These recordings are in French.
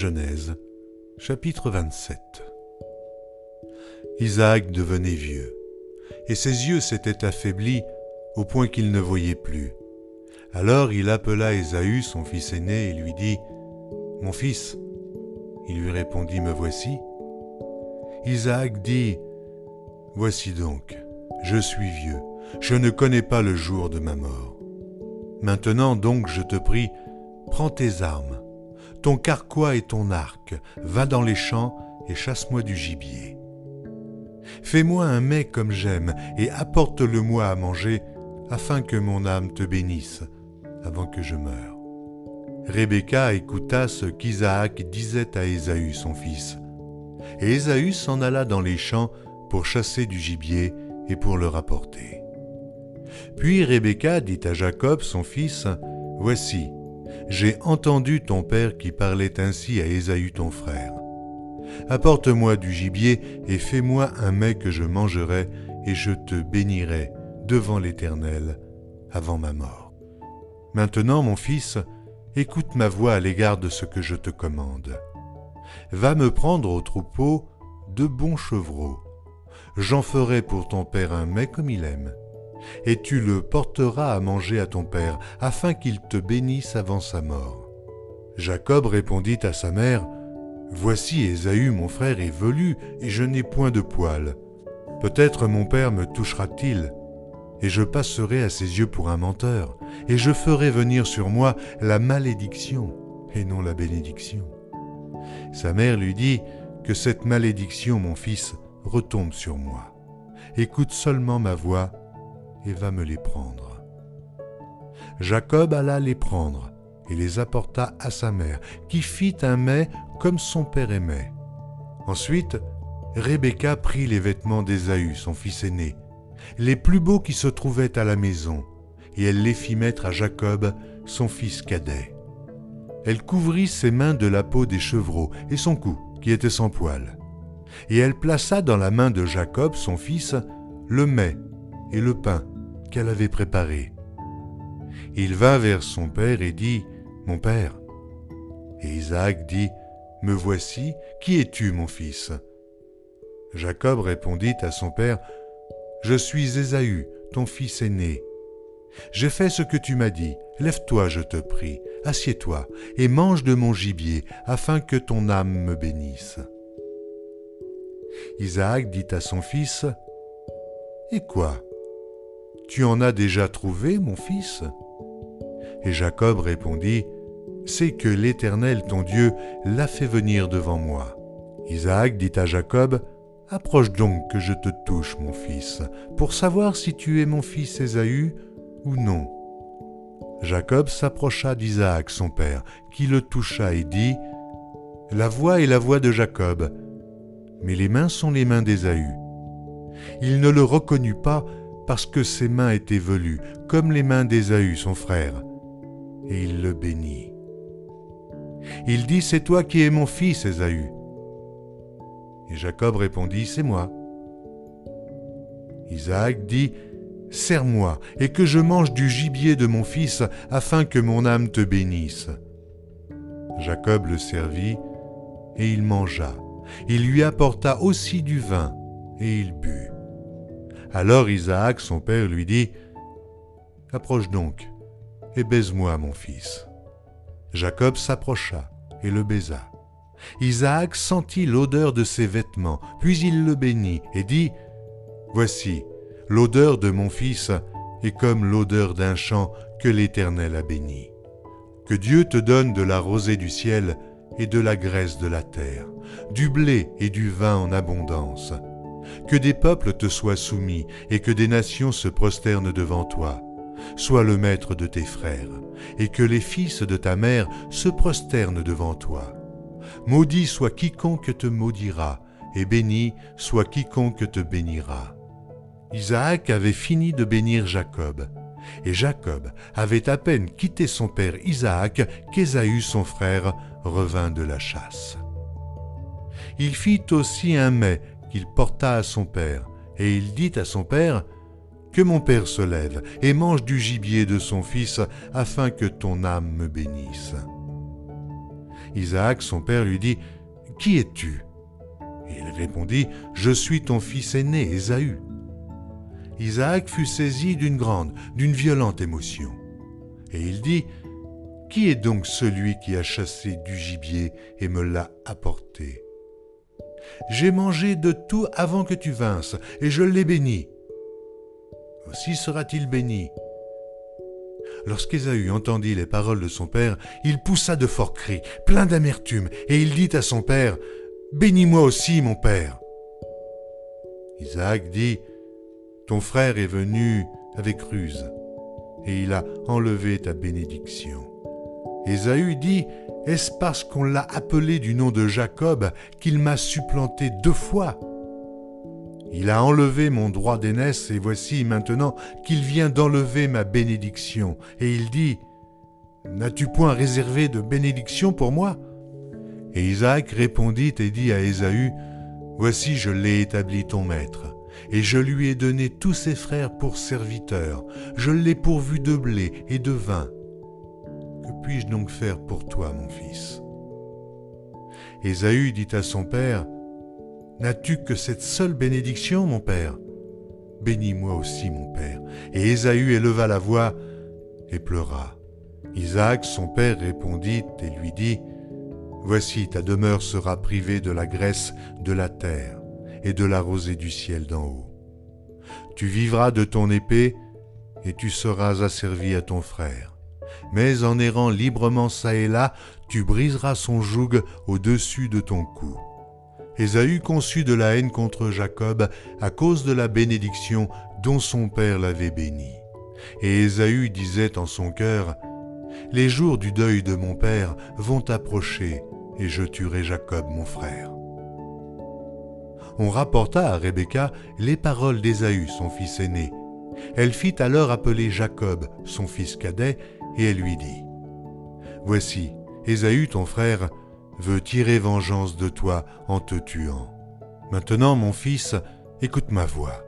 Genèse, chapitre 27 Isaac devenait vieux, et ses yeux s'étaient affaiblis au point qu'il ne voyait plus. Alors il appela Ésaü, son fils aîné, et lui dit, Mon fils. Il lui répondit, Me voici. Isaac dit, Voici donc, je suis vieux, je ne connais pas le jour de ma mort. Maintenant donc, je te prie, prends tes armes, ton carquois et ton arc, va dans les champs et chasse-moi du gibier. Fais-moi un mets comme j'aime et apporte-le-moi à manger, afin que mon âme te bénisse avant que je meure. Rebecca écouta ce qu'Isaac disait à Ésaü son fils. Et Ésaü s'en alla dans les champs pour chasser du gibier et pour le rapporter. Puis Rebecca dit à Jacob son fils, Voici, j'ai entendu ton père qui parlait ainsi à Ésaü ton frère. Apporte-moi du gibier et fais-moi un mets que je mangerai, et je te bénirai devant l'Éternel avant ma mort. Maintenant, mon fils, écoute ma voix à l'égard de ce que je te commande. Va me prendre au troupeau de bons chevreaux. J'en ferai pour ton père un mets comme il aime, et tu le porteras à manger à ton père, afin qu'il te bénisse avant sa mort. Jacob répondit à sa mère, Voici Ésaü mon frère est velu, et je n'ai point de poils. Peut-être mon père me touchera-t-il, et je passerai à ses yeux pour un menteur, et je ferai venir sur moi la malédiction, et non la bénédiction. Sa mère lui dit, Que cette malédiction, mon fils, retombe sur moi. Écoute seulement ma voix, et va me les prendre. Jacob alla les prendre, et les apporta à sa mère, qui fit un mets comme son père aimait. Ensuite, Rebecca prit les vêtements d'Ésaü, son fils aîné, les plus beaux qui se trouvaient à la maison, et elle les fit mettre à Jacob, son fils cadet. Elle couvrit ses mains de la peau des chevreaux et son cou, qui était sans poils. Et elle plaça dans la main de Jacob, son fils, le mets et le pain qu'elle avait préparé. Il vint vers son père et dit, Mon père. Et Isaac dit, Me voici, qui es-tu, mon fils? Jacob répondit à son père, je suis Ésaü, ton fils aîné. J'ai fait ce que tu m'as dit. Lève-toi, je te prie, assieds-toi, et mange de mon gibier, afin que ton âme me bénisse. Isaac dit à son fils, Et quoi? Tu en as déjà trouvé, mon fils? Et Jacob répondit, C'est que l'Éternel, ton Dieu, l'a fait venir devant moi. Isaac dit à Jacob, Approche donc que je te touche, mon fils, pour savoir si tu es mon fils Ésaü ou non. Jacob s'approcha d'Isaac, son père, qui le toucha et dit, La voix est la voix de Jacob, mais les mains sont les mains d'Ésaü. Il ne le reconnut pas parce que ses mains étaient velues, comme les mains d'Ésaü, son frère, et il le bénit. Il dit, C'est toi qui es mon fils, Ésaü. Et Jacob répondit, C'est moi. Isaac dit, Serre-moi, et que je mange du gibier de mon fils, afin que mon âme te bénisse. Jacob le servit, et il mangea. Il lui apporta aussi du vin, et il but. Alors Isaac, son père, lui dit, Approche donc, et baise-moi, mon fils. Jacob s'approcha, et le baisa. Isaac sentit l'odeur de ses vêtements, puis il le bénit et dit, Voici, l'odeur de mon fils est comme l'odeur d'un champ que l'Éternel a béni. Que Dieu te donne de la rosée du ciel et de la graisse de la terre, du blé et du vin en abondance. Que des peuples te soient soumis et que des nations se prosternent devant toi. Sois le maître de tes frères, et que les fils de ta mère se prosternent devant toi. Maudit soit quiconque te maudira, et béni soit quiconque te bénira. Isaac avait fini de bénir Jacob, et Jacob avait à peine quitté son père Isaac qu'Ésaü son frère revint de la chasse. Il fit aussi un mets qu'il porta à son père, et il dit à son père, Que mon père se lève et mange du gibier de son fils, afin que ton âme me bénisse. Isaac, son père, lui dit, Qui es-tu? Il répondit, Je suis ton fils aîné, Ésaü. Isaac fut saisi d'une grande, d'une violente émotion. Et il dit, Qui est donc celui qui a chassé du gibier et me l'a apporté? J'ai mangé de tout avant que tu vinsses, et je l'ai béni. Aussi sera-t-il béni. Lorsqu'Ésaü entendit les paroles de son père, il poussa de forts cris, plein d'amertume, et il dit à son père, Bénis-moi aussi, mon père. Isaac dit, ton frère est venu avec ruse, et il a enlevé ta bénédiction. Ésaü dit, Est-ce parce qu'on l'a appelé du nom de Jacob qu'il m'a supplanté deux fois? Il a enlevé mon droit d'aînesse, et voici maintenant qu'il vient d'enlever ma bénédiction. Et il dit, N'as-tu point réservé de bénédiction pour moi? Et Isaac répondit et dit à Ésaü, Voici je l'ai établi ton maître et je lui ai donné tous ses frères pour serviteurs, je l'ai pourvu de blé et de vin. Puis-je donc faire pour toi, mon fils? Ésaü dit à son père, N'as-tu que cette seule bénédiction, mon père? Bénis-moi aussi, mon père. Et Ésaü éleva la voix et pleura. Isaac, son père, répondit et lui dit, Voici ta demeure sera privée de la graisse de la terre et de la rosée du ciel d'en haut. Tu vivras de ton épée, et tu seras asservi à ton frère. Mais en errant librement çà et là, tu briseras son joug au-dessus de ton cou. Ésaü conçut de la haine contre Jacob à cause de la bénédiction dont son père l'avait béni. Et Ésaü disait en son cœur, Les jours du deuil de mon père vont approcher, et je tuerai Jacob mon frère on rapporta à Rebecca les paroles d'Ésaü, son fils aîné. Elle fit alors appeler Jacob, son fils cadet, et elle lui dit, Voici, Ésaü, ton frère, veut tirer vengeance de toi en te tuant. Maintenant, mon fils, écoute ma voix.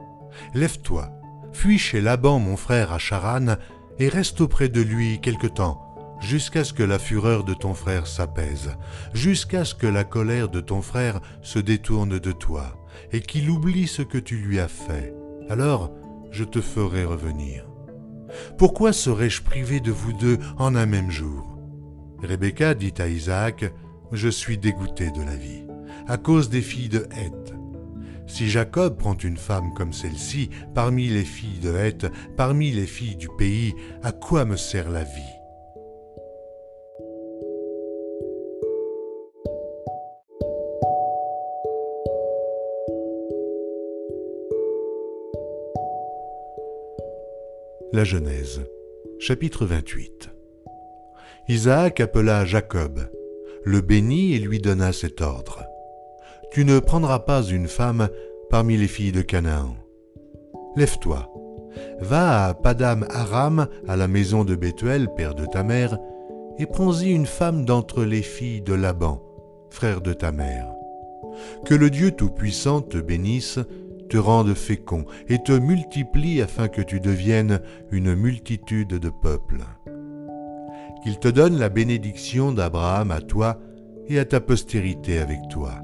Lève-toi, fuis chez Laban, mon frère, à Charan, et reste auprès de lui quelque temps, jusqu'à ce que la fureur de ton frère s'apaise, jusqu'à ce que la colère de ton frère se détourne de toi et qu'il oublie ce que tu lui as fait. Alors je te ferai revenir. Pourquoi serais-je privé de vous deux en un même jour? Rebecca dit à Isaac, Je suis dégoûté de la vie, à cause des filles de Heth. Si Jacob prend une femme comme celle-ci, parmi les filles de Heth, parmi les filles du pays, à quoi me sert la vie? La Genèse, chapitre 28. Isaac appela Jacob, le bénit et lui donna cet ordre. Tu ne prendras pas une femme parmi les filles de Canaan. Lève-toi, va à Padam Aram, à la maison de Bethuel, père de ta mère, et prends-y une femme d'entre les filles de Laban, frère de ta mère. Que le Dieu Tout-Puissant te bénisse te rende fécond et te multiplie afin que tu deviennes une multitude de peuples. Qu'il te donne la bénédiction d'Abraham à toi et à ta postérité avec toi,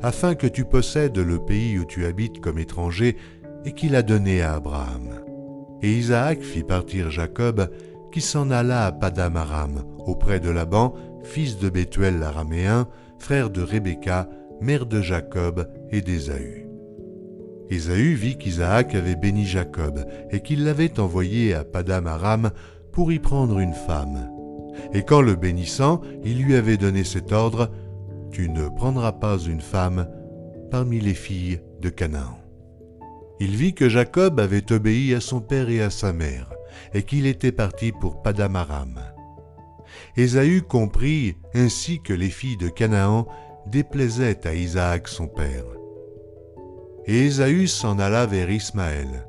afin que tu possèdes le pays où tu habites comme étranger et qu'il a donné à Abraham. Et Isaac fit partir Jacob, qui s'en alla à Padam-Aram, auprès de Laban, fils de Bethuel l'araméen, frère de Rebecca, mère de Jacob et d'Ésaü. Ésaü vit qu'Isaac avait béni Jacob et qu'il l'avait envoyé à Padam Aram pour y prendre une femme. Et qu'en le bénissant, il lui avait donné cet ordre Tu ne prendras pas une femme parmi les filles de Canaan. Il vit que Jacob avait obéi à son père et à sa mère, et qu'il était parti pour Padam Aram. Ésaü comprit ainsi que les filles de Canaan déplaisaient à Isaac son père et Ésaü s'en alla vers Ismaël.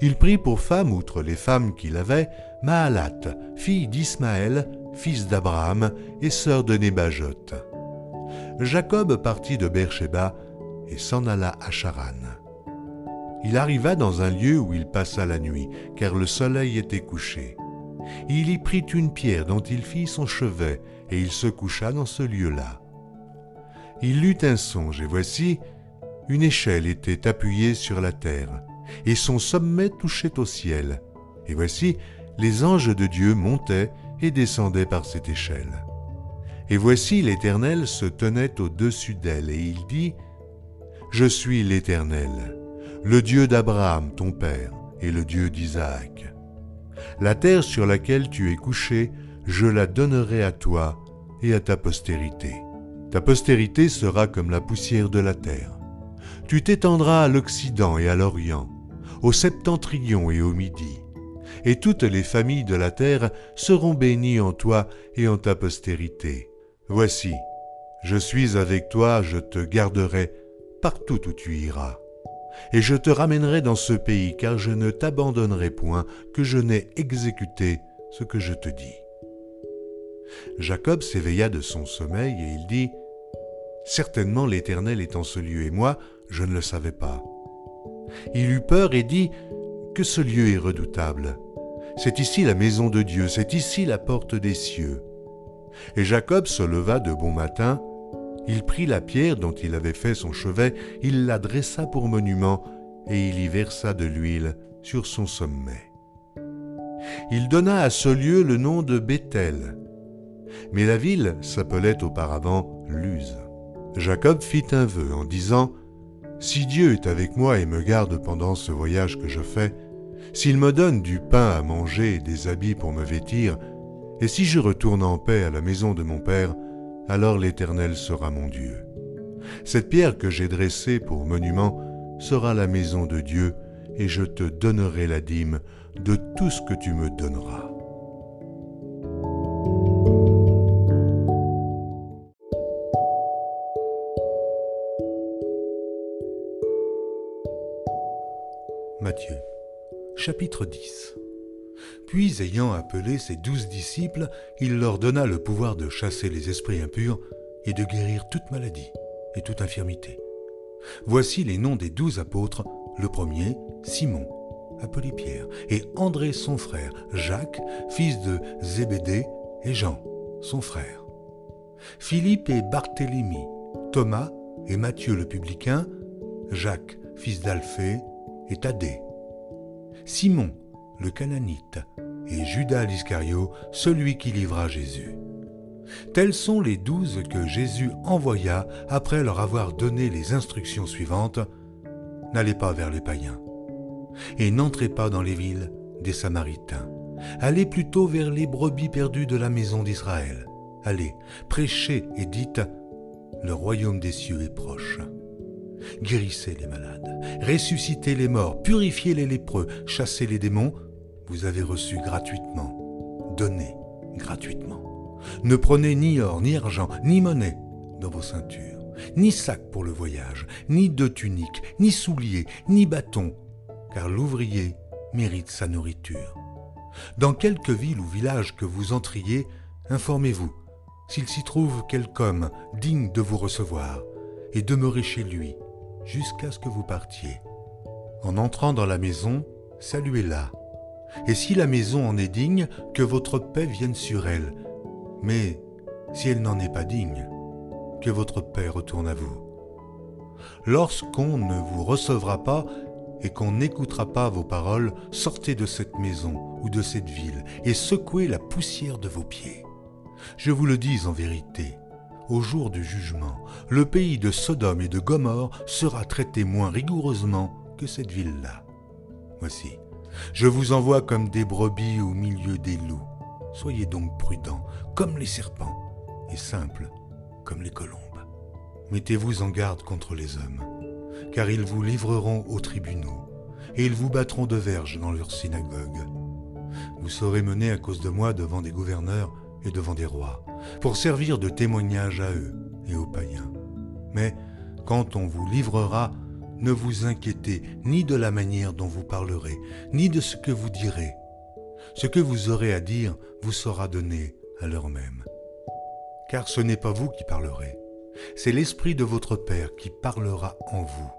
Il prit pour femme, outre les femmes qu'il avait, Maalat, fille d'Ismaël, fils d'Abraham et sœur de Nébajot. Jacob partit de Beersheba et s'en alla à Charan. Il arriva dans un lieu où il passa la nuit, car le soleil était couché. Il y prit une pierre dont il fit son chevet, et il se coucha dans ce lieu-là. Il eut un songe, et voici, une échelle était appuyée sur la terre, et son sommet touchait au ciel. Et voici, les anges de Dieu montaient et descendaient par cette échelle. Et voici l'Éternel se tenait au-dessus d'elle, et il dit, Je suis l'Éternel, le Dieu d'Abraham, ton père, et le Dieu d'Isaac. La terre sur laquelle tu es couché, je la donnerai à toi et à ta postérité. Ta postérité sera comme la poussière de la terre. Tu t'étendras à l'Occident et à l'Orient, au septentrion et au Midi, et toutes les familles de la terre seront bénies en toi et en ta postérité. Voici, je suis avec toi, je te garderai partout où tu iras et je te ramènerai dans ce pays, car je ne t'abandonnerai point, que je n'ai exécuté ce que je te dis. Jacob s'éveilla de son sommeil, et il dit, Certainement l'Éternel est en ce lieu, et moi, je ne le savais pas. Il eut peur et dit, Que ce lieu est redoutable. C'est ici la maison de Dieu, c'est ici la porte des cieux. Et Jacob se leva de bon matin, il prit la pierre dont il avait fait son chevet, il la dressa pour monument, et il y versa de l'huile sur son sommet. Il donna à ce lieu le nom de Béthel, mais la ville s'appelait auparavant Luz. Jacob fit un vœu en disant Si Dieu est avec moi et me garde pendant ce voyage que je fais, s'il me donne du pain à manger et des habits pour me vêtir, et si je retourne en paix à la maison de mon Père, alors l'Éternel sera mon Dieu. Cette pierre que j'ai dressée pour monument sera la maison de Dieu, et je te donnerai la dîme de tout ce que tu me donneras. Chapitre 10 puis, ayant appelé ses douze disciples, il leur donna le pouvoir de chasser les esprits impurs et de guérir toute maladie et toute infirmité. Voici les noms des douze apôtres. Le premier, Simon, appelé Pierre, et André son frère, Jacques, fils de Zébédée, et Jean, son frère. Philippe et Barthélemy, Thomas et Matthieu le publicain, Jacques, fils d'Alphée, et Thaddée. Simon, le Cananite, et Judas l'Iscario, celui qui livra Jésus. Tels sont les douze que Jésus envoya après leur avoir donné les instructions suivantes. N'allez pas vers les païens, et n'entrez pas dans les villes des Samaritains. Allez plutôt vers les brebis perdues de la maison d'Israël. Allez, prêchez et dites, le royaume des cieux est proche. Guérissez les malades, ressuscitez les morts, purifiez les lépreux, chassez les démons, vous avez reçu gratuitement, donnez gratuitement. Ne prenez ni or, ni argent, ni monnaie dans vos ceintures, ni sac pour le voyage, ni de tunique, ni souliers, ni bâton, car l'ouvrier mérite sa nourriture. Dans quelque ville ou village que vous entriez, informez-vous s'il s'y trouve quelque homme digne de vous recevoir, et demeurez chez lui jusqu'à ce que vous partiez. En entrant dans la maison, saluez-la et si la maison en est digne, que votre paix vienne sur elle. Mais si elle n'en est pas digne, que votre paix retourne à vous. Lorsqu'on ne vous recevra pas et qu'on n'écoutera pas vos paroles, sortez de cette maison ou de cette ville et secouez la poussière de vos pieds. Je vous le dis en vérité, au jour du jugement, le pays de Sodome et de Gomorre sera traité moins rigoureusement que cette ville-là. Voici, je vous envoie comme des brebis au milieu des loups. Soyez donc prudents, comme les serpents, et simples, comme les colombes. Mettez-vous en garde contre les hommes, car ils vous livreront aux tribunaux, et ils vous battront de verges dans leurs synagogues. Vous serez menés à cause de moi devant des gouverneurs et devant des rois, pour servir de témoignage à eux et aux païens. Mais quand on vous livrera ne vous inquiétez ni de la manière dont vous parlerez, ni de ce que vous direz. Ce que vous aurez à dire vous sera donné à l'heure même. Car ce n'est pas vous qui parlerez, c'est l'Esprit de votre Père qui parlera en vous.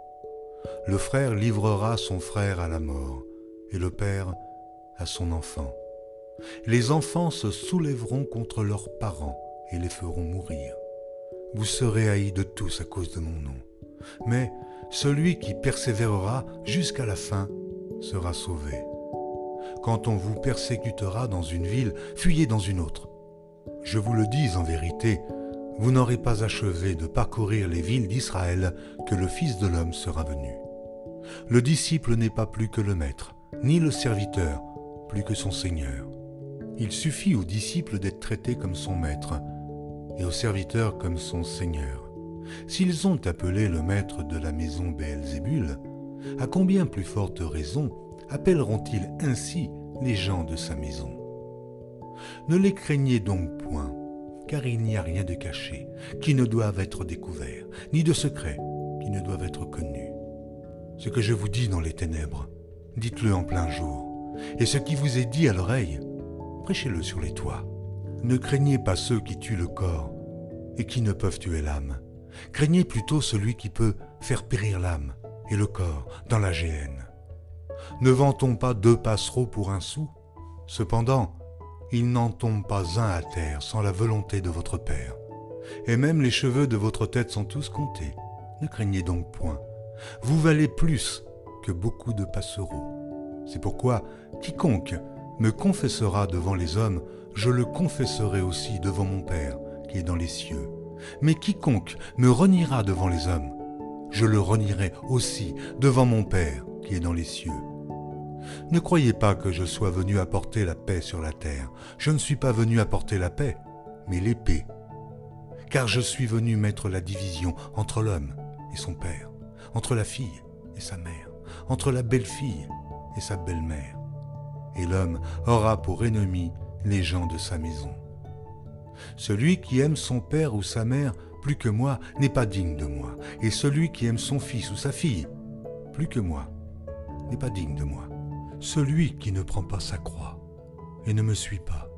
Le frère livrera son frère à la mort, et le Père à son enfant. Les enfants se soulèveront contre leurs parents et les feront mourir. Vous serez haïs de tous à cause de mon nom. Mais celui qui persévérera jusqu'à la fin sera sauvé. Quand on vous persécutera dans une ville, fuyez dans une autre. Je vous le dis en vérité, vous n'aurez pas achevé de parcourir les villes d'Israël que le Fils de l'homme sera venu. Le disciple n'est pas plus que le maître, ni le serviteur plus que son Seigneur. Il suffit au disciple d'être traité comme son maître, et au serviteur comme son Seigneur. S'ils ont appelé le maître de la maison Béelzébul, à combien plus forte raison appelleront-ils ainsi les gens de sa maison? Ne les craignez donc point, car il n'y a rien de caché qui ne doive être découvert, ni de secret qui ne doivent être connus. Ce que je vous dis dans les ténèbres, dites-le en plein jour, et ce qui vous est dit à l'oreille, prêchez-le sur les toits. Ne craignez pas ceux qui tuent le corps et qui ne peuvent tuer l'âme. Craignez plutôt celui qui peut faire périr l'âme et le corps dans la géhenne. Ne vend-on pas deux passereaux pour un sou Cependant, il n'en tombe pas un à terre sans la volonté de votre Père. Et même les cheveux de votre tête sont tous comptés. Ne craignez donc point. Vous valez plus que beaucoup de passereaux. C'est pourquoi quiconque me confessera devant les hommes, je le confesserai aussi devant mon Père qui est dans les cieux. Mais quiconque me reniera devant les hommes, je le renierai aussi devant mon Père qui est dans les cieux. Ne croyez pas que je sois venu apporter la paix sur la terre. Je ne suis pas venu apporter la paix, mais l'épée. Car je suis venu mettre la division entre l'homme et son père, entre la fille et sa mère, entre la belle-fille et sa belle-mère. Et l'homme aura pour ennemi les gens de sa maison. Celui qui aime son père ou sa mère plus que moi n'est pas digne de moi, et celui qui aime son fils ou sa fille plus que moi n'est pas digne de moi. Celui qui ne prend pas sa croix et ne me suit pas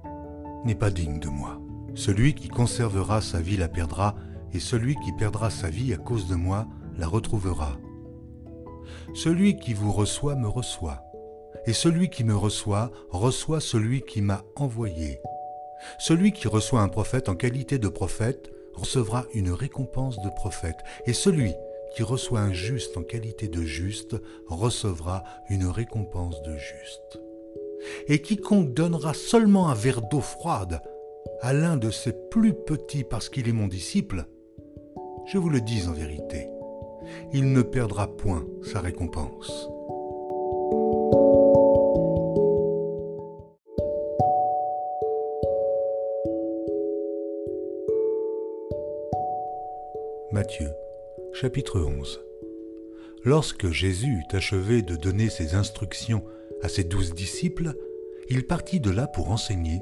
n'est pas digne de moi. Celui qui conservera sa vie la perdra, et celui qui perdra sa vie à cause de moi la retrouvera. Celui qui vous reçoit me reçoit, et celui qui me reçoit reçoit celui qui m'a envoyé. Celui qui reçoit un prophète en qualité de prophète recevra une récompense de prophète, et celui qui reçoit un juste en qualité de juste recevra une récompense de juste. Et quiconque donnera seulement un verre d'eau froide à l'un de ses plus petits parce qu'il est mon disciple, je vous le dis en vérité, il ne perdra point sa récompense. Chapitre 11 Lorsque Jésus eut achevé de donner ses instructions à ses douze disciples, il partit de là pour enseigner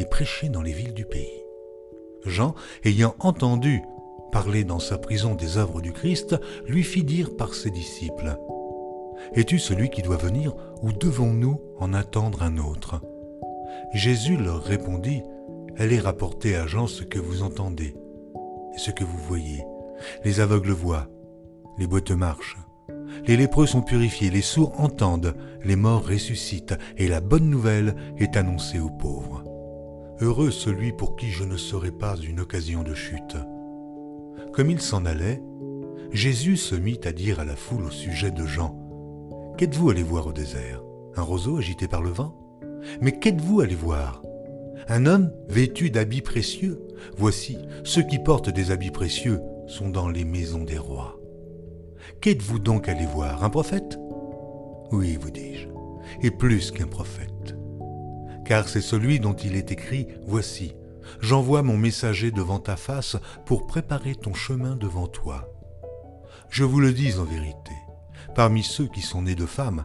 et prêcher dans les villes du pays. Jean, ayant entendu parler dans sa prison des œuvres du Christ, lui fit dire par ses disciples, Es-tu celui qui doit venir ou devons-nous en attendre un autre? Jésus leur répondit, Allez rapporter à Jean ce que vous entendez et ce que vous voyez. Les aveugles voient, les boiteux marchent, les lépreux sont purifiés, les sourds entendent, les morts ressuscitent, et la bonne nouvelle est annoncée aux pauvres. Heureux celui pour qui je ne serai pas une occasion de chute. Comme il s'en allait, Jésus se mit à dire à la foule au sujet de Jean, Qu'êtes-vous allé voir au désert? Un roseau agité par le vent? Mais qu'êtes-vous allé voir? Un homme vêtu d'habits précieux? Voici, ceux qui portent des habits précieux sont dans les maisons des rois. Qu'êtes-vous donc allé voir Un prophète? Oui, vous dis-je, et plus qu'un prophète. Car c'est celui dont il est écrit, Voici, j'envoie mon messager devant ta face pour préparer ton chemin devant toi. Je vous le dis en vérité, parmi ceux qui sont nés de femmes,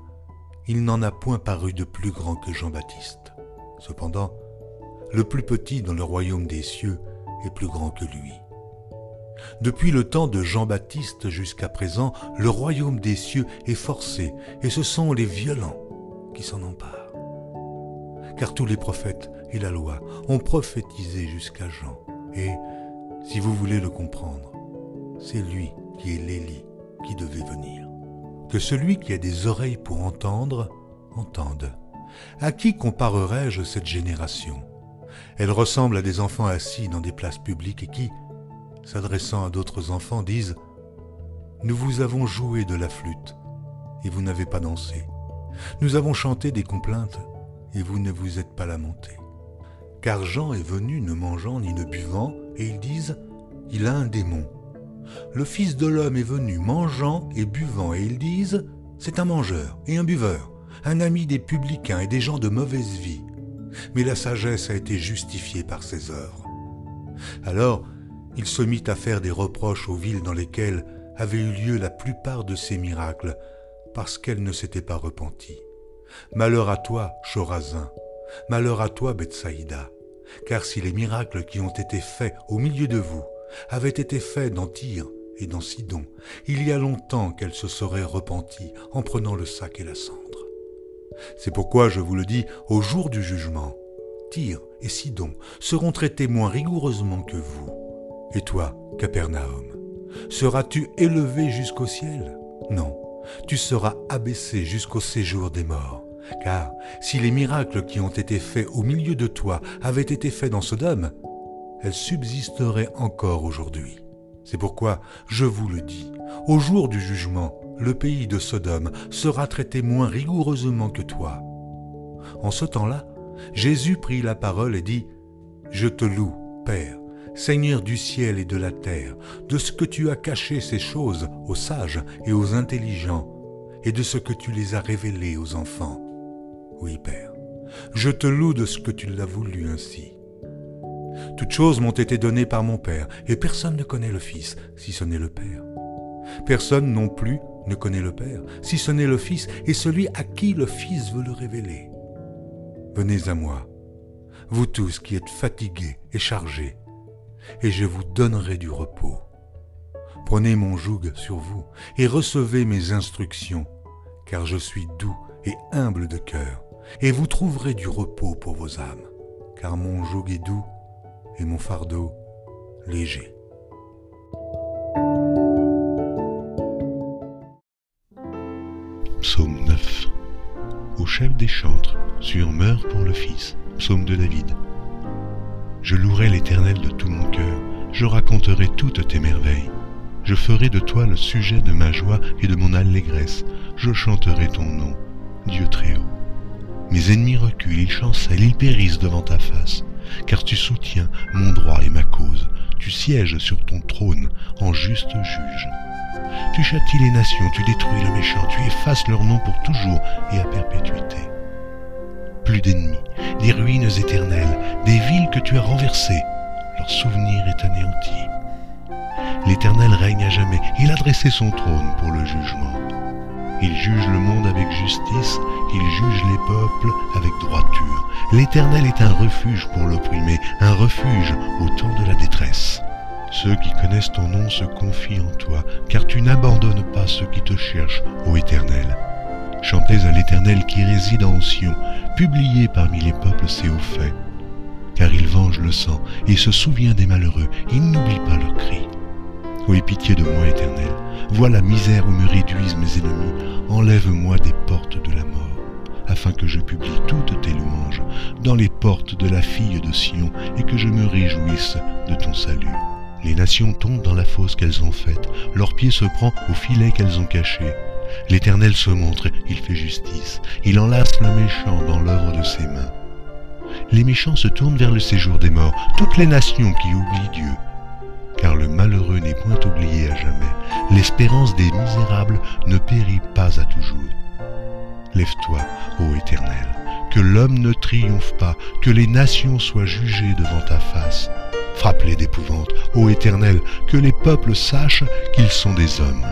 il n'en a point paru de plus grand que Jean-Baptiste. Cependant, le plus petit dans le royaume des cieux est plus grand que lui. Depuis le temps de Jean-Baptiste jusqu'à présent, le royaume des cieux est forcé, et ce sont les violents qui s'en emparent. Car tous les prophètes et la loi ont prophétisé jusqu'à Jean, et, si vous voulez le comprendre, c'est lui qui est l'Élie qui devait venir. Que celui qui a des oreilles pour entendre, entende. À qui comparerai-je cette génération? Elle ressemble à des enfants assis dans des places publiques et qui, s'adressant à d'autres enfants, disent ⁇ Nous vous avons joué de la flûte et vous n'avez pas dansé. Nous avons chanté des complaintes et vous ne vous êtes pas lamenté. Car Jean est venu ne mangeant ni ne buvant, et ils disent, il a un démon. Le Fils de l'homme est venu mangeant et buvant, et ils disent, c'est un mangeur et un buveur, un ami des publicains et des gens de mauvaise vie. Mais la sagesse a été justifiée par ses œuvres. Alors, il se mit à faire des reproches aux villes dans lesquelles avaient eu lieu la plupart de ces miracles, parce qu'elles ne s'étaient pas repenties. Malheur à toi, Chorazin, malheur à toi, Bethsaïda, car si les miracles qui ont été faits au milieu de vous avaient été faits dans Tyr et dans Sidon, il y a longtemps qu'elles se seraient repenties en prenant le sac et la cendre. C'est pourquoi je vous le dis, au jour du jugement, Tyr et Sidon seront traités moins rigoureusement que vous. Et toi, Capernaum, seras-tu élevé jusqu'au ciel? Non, tu seras abaissé jusqu'au séjour des morts. Car si les miracles qui ont été faits au milieu de toi avaient été faits dans Sodome, elles subsisteraient encore aujourd'hui. C'est pourquoi je vous le dis, au jour du jugement, le pays de Sodome sera traité moins rigoureusement que toi. En ce temps-là, Jésus prit la parole et dit, Je te loue, Père, Seigneur du ciel et de la terre, de ce que tu as caché ces choses aux sages et aux intelligents, et de ce que tu les as révélées aux enfants. Oui, Père, je te loue de ce que tu l'as voulu ainsi. Toutes choses m'ont été données par mon Père, et personne ne connaît le Fils, si ce n'est le Père. Personne non plus ne connaît le Père, si ce n'est le Fils, et celui à qui le Fils veut le révéler. Venez à moi, vous tous qui êtes fatigués et chargés, et je vous donnerai du repos. Prenez mon joug sur vous et recevez mes instructions, car je suis doux et humble de cœur, et vous trouverez du repos pour vos âmes, car mon joug est doux et mon fardeau léger. Psaume 9 Au chef des chantres, sur meurt pour le Fils. Psaume de David. Je louerai l'Éternel de tout mon cœur, je raconterai toutes tes merveilles. Je ferai de toi le sujet de ma joie et de mon allégresse, je chanterai ton nom, Dieu très haut. Mes ennemis reculent, ils chancellent, ils périssent devant ta face, car tu soutiens mon droit et ma cause, tu sièges sur ton trône en juste juge. Tu châties les nations, tu détruis le méchant, tu effaces leur nom pour toujours et à perpétuité. Plus d'ennemis, des ruines éternelles, des villes que tu as renversées. Leur souvenir est anéanti. L'Éternel règne à jamais. Il a dressé son trône pour le jugement. Il juge le monde avec justice, il juge les peuples avec droiture. L'Éternel est un refuge pour l'opprimé, un refuge au temps de la détresse. Ceux qui connaissent ton nom se confient en toi, car tu n'abandonnes pas ceux qui te cherchent, ô Éternel. Chantez à l'Éternel qui réside en Sion, publiez parmi les peuples ses hauts faits. Car il venge le sang et se souvient des malheureux, il n'oublie pas leurs cris. Ô pitié de moi, Éternel, vois la misère où me réduisent mes ennemis, enlève-moi des portes de la mort, afin que je publie toutes tes louanges dans les portes de la fille de Sion et que je me réjouisse de ton salut. Les nations tombent dans la fosse qu'elles ont faite, leur pied se prend au filet qu'elles ont caché. L'Éternel se montre, il fait justice, il enlace le méchant dans l'œuvre de ses mains. Les méchants se tournent vers le séjour des morts, toutes les nations qui oublient Dieu. Car le malheureux n'est point oublié à jamais, l'espérance des misérables ne périt pas à toujours. Lève-toi, ô Éternel, que l'homme ne triomphe pas, que les nations soient jugées devant ta face. Frappe-les d'épouvante, ô Éternel, que les peuples sachent qu'ils sont des hommes.